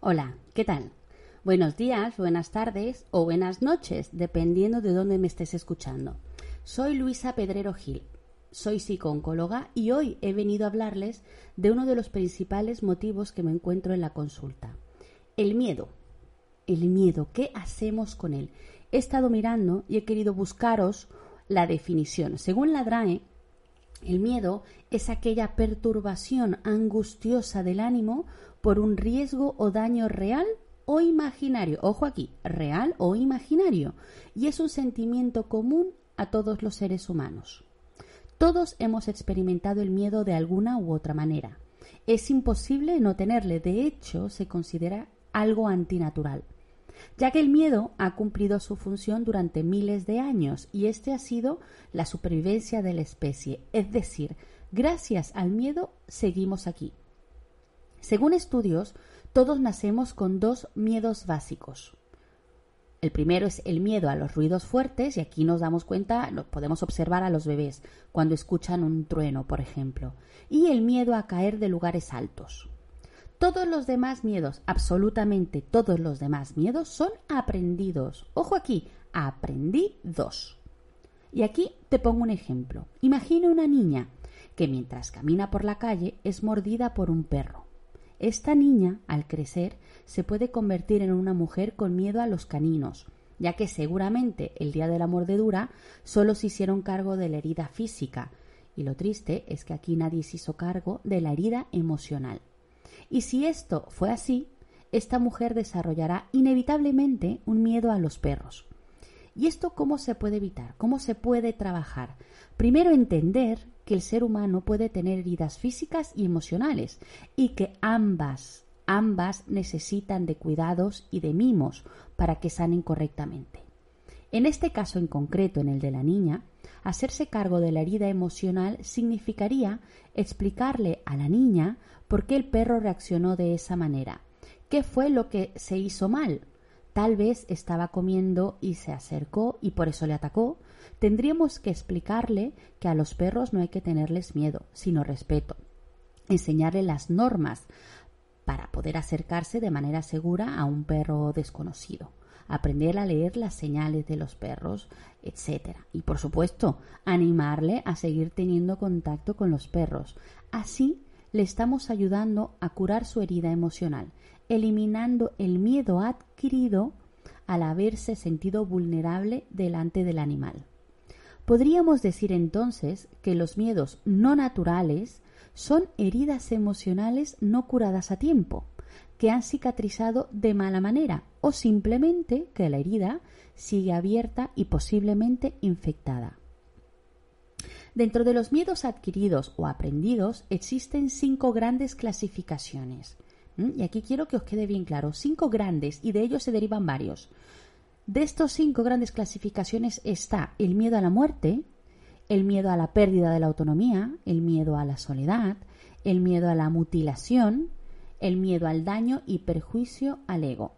Hola, ¿qué tal? Buenos días, buenas tardes o buenas noches, dependiendo de dónde me estés escuchando. Soy Luisa Pedrero Gil, soy psicooncóloga y hoy he venido a hablarles de uno de los principales motivos que me encuentro en la consulta. El miedo. El miedo, ¿qué hacemos con él? He estado mirando y he querido buscaros la definición. Según la DRAE, el miedo es aquella perturbación angustiosa del ánimo por un riesgo o daño real o imaginario. Ojo aquí, real o imaginario. Y es un sentimiento común a todos los seres humanos. Todos hemos experimentado el miedo de alguna u otra manera. Es imposible no tenerle. De hecho, se considera algo antinatural ya que el miedo ha cumplido su función durante miles de años y este ha sido la supervivencia de la especie, es decir, gracias al miedo seguimos aquí. Según estudios, todos nacemos con dos miedos básicos. El primero es el miedo a los ruidos fuertes y aquí nos damos cuenta, lo podemos observar a los bebés cuando escuchan un trueno, por ejemplo, y el miedo a caer de lugares altos. Todos los demás miedos, absolutamente todos los demás miedos son aprendidos. Ojo aquí, aprendí dos. Y aquí te pongo un ejemplo. Imagina una niña que mientras camina por la calle es mordida por un perro. Esta niña, al crecer, se puede convertir en una mujer con miedo a los caninos, ya que seguramente el día de la mordedura solo se hicieron cargo de la herida física, y lo triste es que aquí nadie se hizo cargo de la herida emocional. Y si esto fue así, esta mujer desarrollará inevitablemente un miedo a los perros. ¿Y esto cómo se puede evitar? ¿Cómo se puede trabajar? Primero entender que el ser humano puede tener heridas físicas y emocionales y que ambas, ambas necesitan de cuidados y de mimos para que sanen correctamente. En este caso en concreto, en el de la niña, hacerse cargo de la herida emocional significaría explicarle a la niña por qué el perro reaccionó de esa manera. ¿Qué fue lo que se hizo mal? Tal vez estaba comiendo y se acercó y por eso le atacó. Tendríamos que explicarle que a los perros no hay que tenerles miedo, sino respeto. Enseñarle las normas para poder acercarse de manera segura a un perro desconocido aprender a leer las señales de los perros, etc. Y por supuesto, animarle a seguir teniendo contacto con los perros. Así le estamos ayudando a curar su herida emocional, eliminando el miedo adquirido al haberse sentido vulnerable delante del animal. Podríamos decir entonces que los miedos no naturales son heridas emocionales no curadas a tiempo, que han cicatrizado de mala manera o simplemente que la herida sigue abierta y posiblemente infectada. Dentro de los miedos adquiridos o aprendidos existen cinco grandes clasificaciones. Y aquí quiero que os quede bien claro, cinco grandes y de ellos se derivan varios. De estos cinco grandes clasificaciones está el miedo a la muerte, el miedo a la pérdida de la autonomía, el miedo a la soledad, el miedo a la mutilación, el miedo al daño y perjuicio al ego.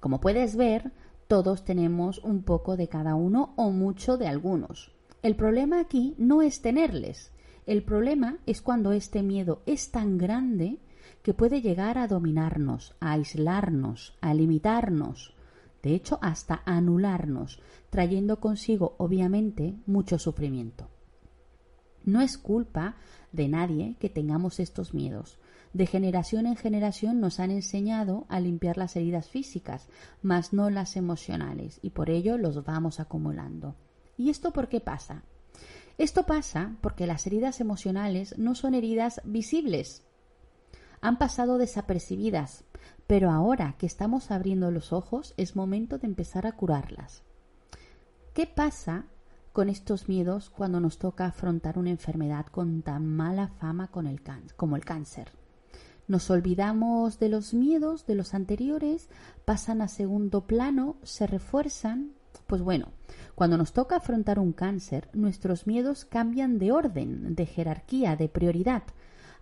Como puedes ver, todos tenemos un poco de cada uno o mucho de algunos. El problema aquí no es tenerles. El problema es cuando este miedo es tan grande que puede llegar a dominarnos, a aislarnos, a limitarnos, de hecho hasta anularnos, trayendo consigo obviamente mucho sufrimiento. No es culpa de nadie que tengamos estos miedos. De generación en generación nos han enseñado a limpiar las heridas físicas, mas no las emocionales, y por ello los vamos acumulando. ¿Y esto por qué pasa? Esto pasa porque las heridas emocionales no son heridas visibles. Han pasado desapercibidas, pero ahora que estamos abriendo los ojos es momento de empezar a curarlas. ¿Qué pasa con estos miedos cuando nos toca afrontar una enfermedad con tan mala fama como el cáncer? Nos olvidamos de los miedos de los anteriores, pasan a segundo plano, se refuerzan. Pues bueno, cuando nos toca afrontar un cáncer, nuestros miedos cambian de orden, de jerarquía, de prioridad.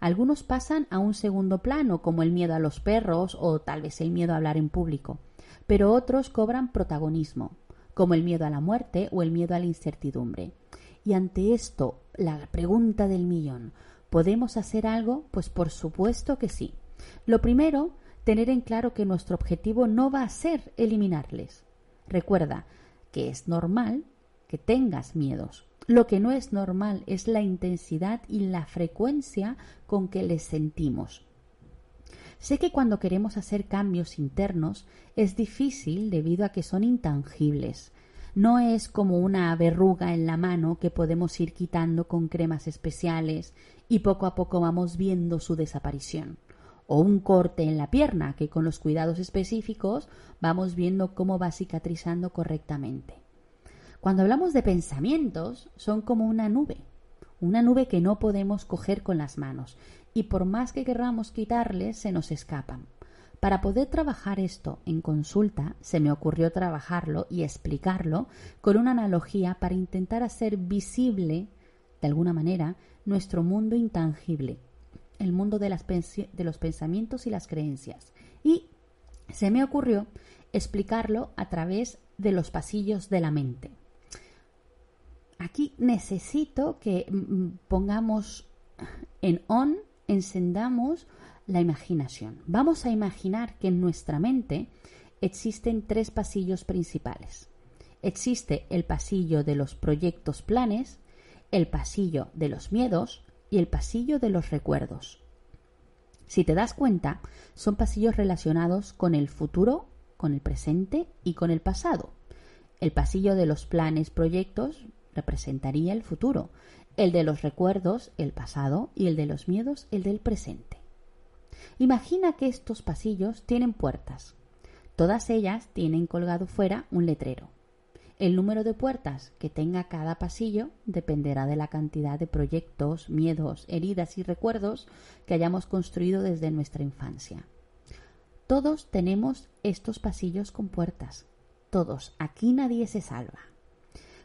Algunos pasan a un segundo plano, como el miedo a los perros o tal vez el miedo a hablar en público, pero otros cobran protagonismo como el miedo a la muerte o el miedo a la incertidumbre. Y ante esto, la pregunta del millón, ¿podemos hacer algo? Pues por supuesto que sí. Lo primero, tener en claro que nuestro objetivo no va a ser eliminarles. Recuerda que es normal que tengas miedos. Lo que no es normal es la intensidad y la frecuencia con que les sentimos. Sé que cuando queremos hacer cambios internos es difícil debido a que son intangibles. No es como una verruga en la mano que podemos ir quitando con cremas especiales y poco a poco vamos viendo su desaparición. O un corte en la pierna que con los cuidados específicos vamos viendo cómo va cicatrizando correctamente. Cuando hablamos de pensamientos, son como una nube, una nube que no podemos coger con las manos y por más que querramos quitarles se nos escapan. Para poder trabajar esto en consulta, se me ocurrió trabajarlo y explicarlo con una analogía para intentar hacer visible, de alguna manera, nuestro mundo intangible, el mundo de, los pensamientos y las creencias. Y se me ocurrió explicarlo a través de los pasillos de la mente. Aquí necesito que mm, mm, pongamos en on encendamos la imaginación. Vamos a imaginar que en nuestra mente existen tres pasillos principales. Existe el pasillo de los proyectos planes, el pasillo de los miedos y el pasillo de los recuerdos. Si te das cuenta, son pasillos relacionados con el futuro, con el presente y con el pasado. El pasillo de los planes, proyectos, representaría el futuro el de los recuerdos, el pasado, y el de los miedos, el del presente. Imagina que estos pasillos tienen puertas. Todas ellas tienen colgado fuera un letrero. El número de puertas que tenga cada pasillo dependerá de la cantidad de proyectos, miedos, heridas y recuerdos que hayamos construido desde nuestra infancia. Todos tenemos estos pasillos con puertas. Todos. Aquí nadie se salva.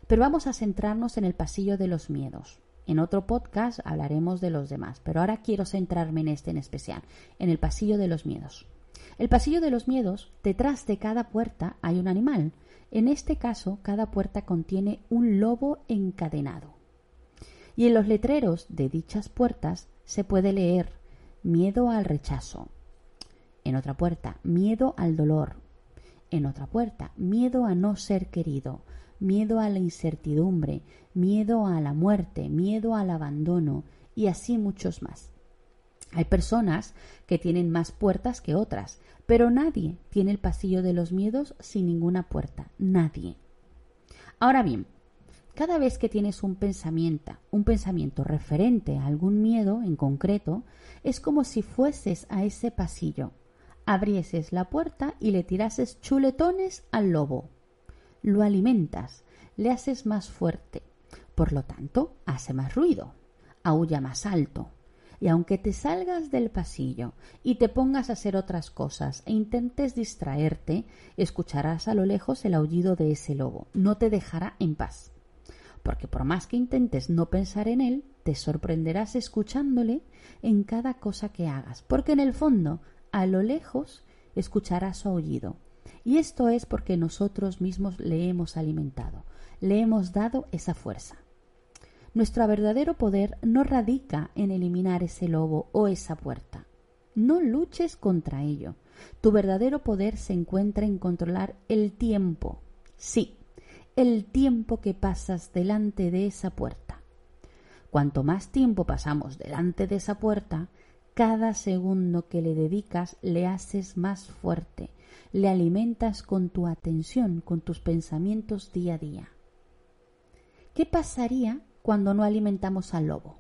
Pero vamos a centrarnos en el pasillo de los miedos. En otro podcast hablaremos de los demás, pero ahora quiero centrarme en este en especial, en el pasillo de los miedos. El pasillo de los miedos, detrás de cada puerta hay un animal. En este caso, cada puerta contiene un lobo encadenado. Y en los letreros de dichas puertas se puede leer miedo al rechazo. En otra puerta, miedo al dolor. En otra puerta, miedo a no ser querido miedo a la incertidumbre, miedo a la muerte, miedo al abandono y así muchos más. Hay personas que tienen más puertas que otras, pero nadie tiene el pasillo de los miedos sin ninguna puerta, nadie. Ahora bien, cada vez que tienes un pensamiento, un pensamiento referente a algún miedo en concreto, es como si fueses a ese pasillo, abrieses la puerta y le tirases chuletones al lobo lo alimentas, le haces más fuerte. Por lo tanto, hace más ruido, aúlla más alto. Y aunque te salgas del pasillo y te pongas a hacer otras cosas e intentes distraerte, escucharás a lo lejos el aullido de ese lobo. No te dejará en paz. Porque por más que intentes no pensar en él, te sorprenderás escuchándole en cada cosa que hagas. Porque en el fondo, a lo lejos, escucharás su aullido y esto es porque nosotros mismos le hemos alimentado, le hemos dado esa fuerza. Nuestro verdadero poder no radica en eliminar ese lobo o esa puerta. No luches contra ello. Tu verdadero poder se encuentra en controlar el tiempo. Sí, el tiempo que pasas delante de esa puerta. Cuanto más tiempo pasamos delante de esa puerta, cada segundo que le dedicas le haces más fuerte, le alimentas con tu atención, con tus pensamientos día a día. ¿Qué pasaría cuando no alimentamos al lobo?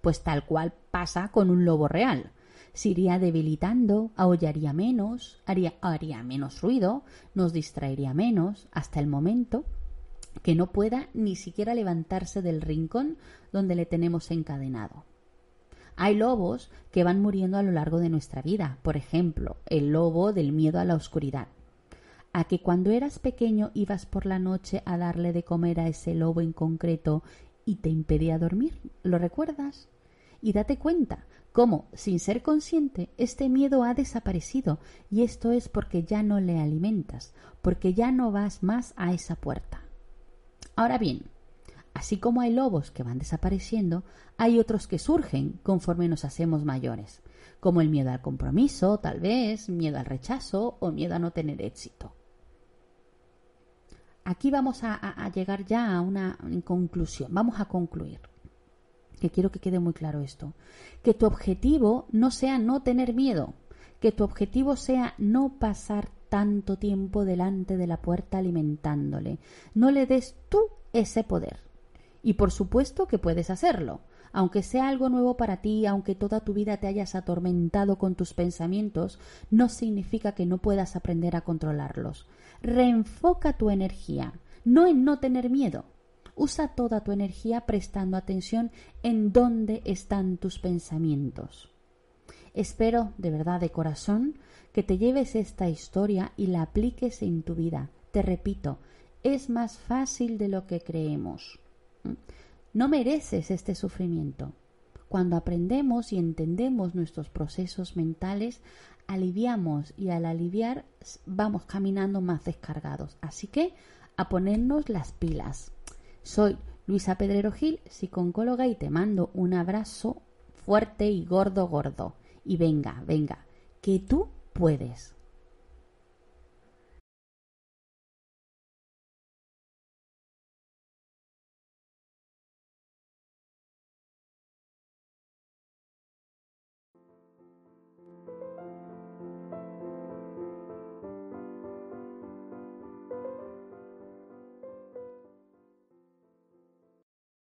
Pues tal cual pasa con un lobo real. Se iría debilitando, aullaría menos, haría, haría menos ruido, nos distraería menos, hasta el momento que no pueda ni siquiera levantarse del rincón donde le tenemos encadenado. Hay lobos que van muriendo a lo largo de nuestra vida, por ejemplo, el lobo del miedo a la oscuridad. A que cuando eras pequeño ibas por la noche a darle de comer a ese lobo en concreto y te impedía dormir. ¿Lo recuerdas? Y date cuenta cómo, sin ser consciente, este miedo ha desaparecido y esto es porque ya no le alimentas, porque ya no vas más a esa puerta. Ahora bien, así como hay lobos que van desapareciendo, hay otros que surgen conforme nos hacemos mayores, como el miedo al compromiso, tal vez, miedo al rechazo o miedo a no tener éxito. Aquí vamos a, llegar ya a una conclusión. Vamos a concluir. Que quiero que quede muy claro esto. Que tu objetivo no sea no tener miedo. Que tu objetivo sea no pasar tanto tiempo delante de la puerta alimentándole. No le des tú ese poder. Y por supuesto que puedes hacerlo. Aunque sea algo nuevo para ti, aunque toda tu vida te hayas atormentado con tus pensamientos, no significa que no puedas aprender a controlarlos. Reenfoca tu energía, no en no tener miedo. Usa toda tu energía prestando atención en dónde están tus pensamientos. Espero, de verdad, de corazón, que te lleves esta historia y la apliques en tu vida. Te repito, es más fácil de lo que creemos. No mereces este sufrimiento. Cuando aprendemos y entendemos nuestros procesos mentales, aliviamos y al aliviar vamos caminando más descargados. Así que a ponernos las pilas. Soy Luisa Pedrero Gil, psicóloga, y te mando un abrazo fuerte y gordo, gordo. Y venga, venga, que tú puedes.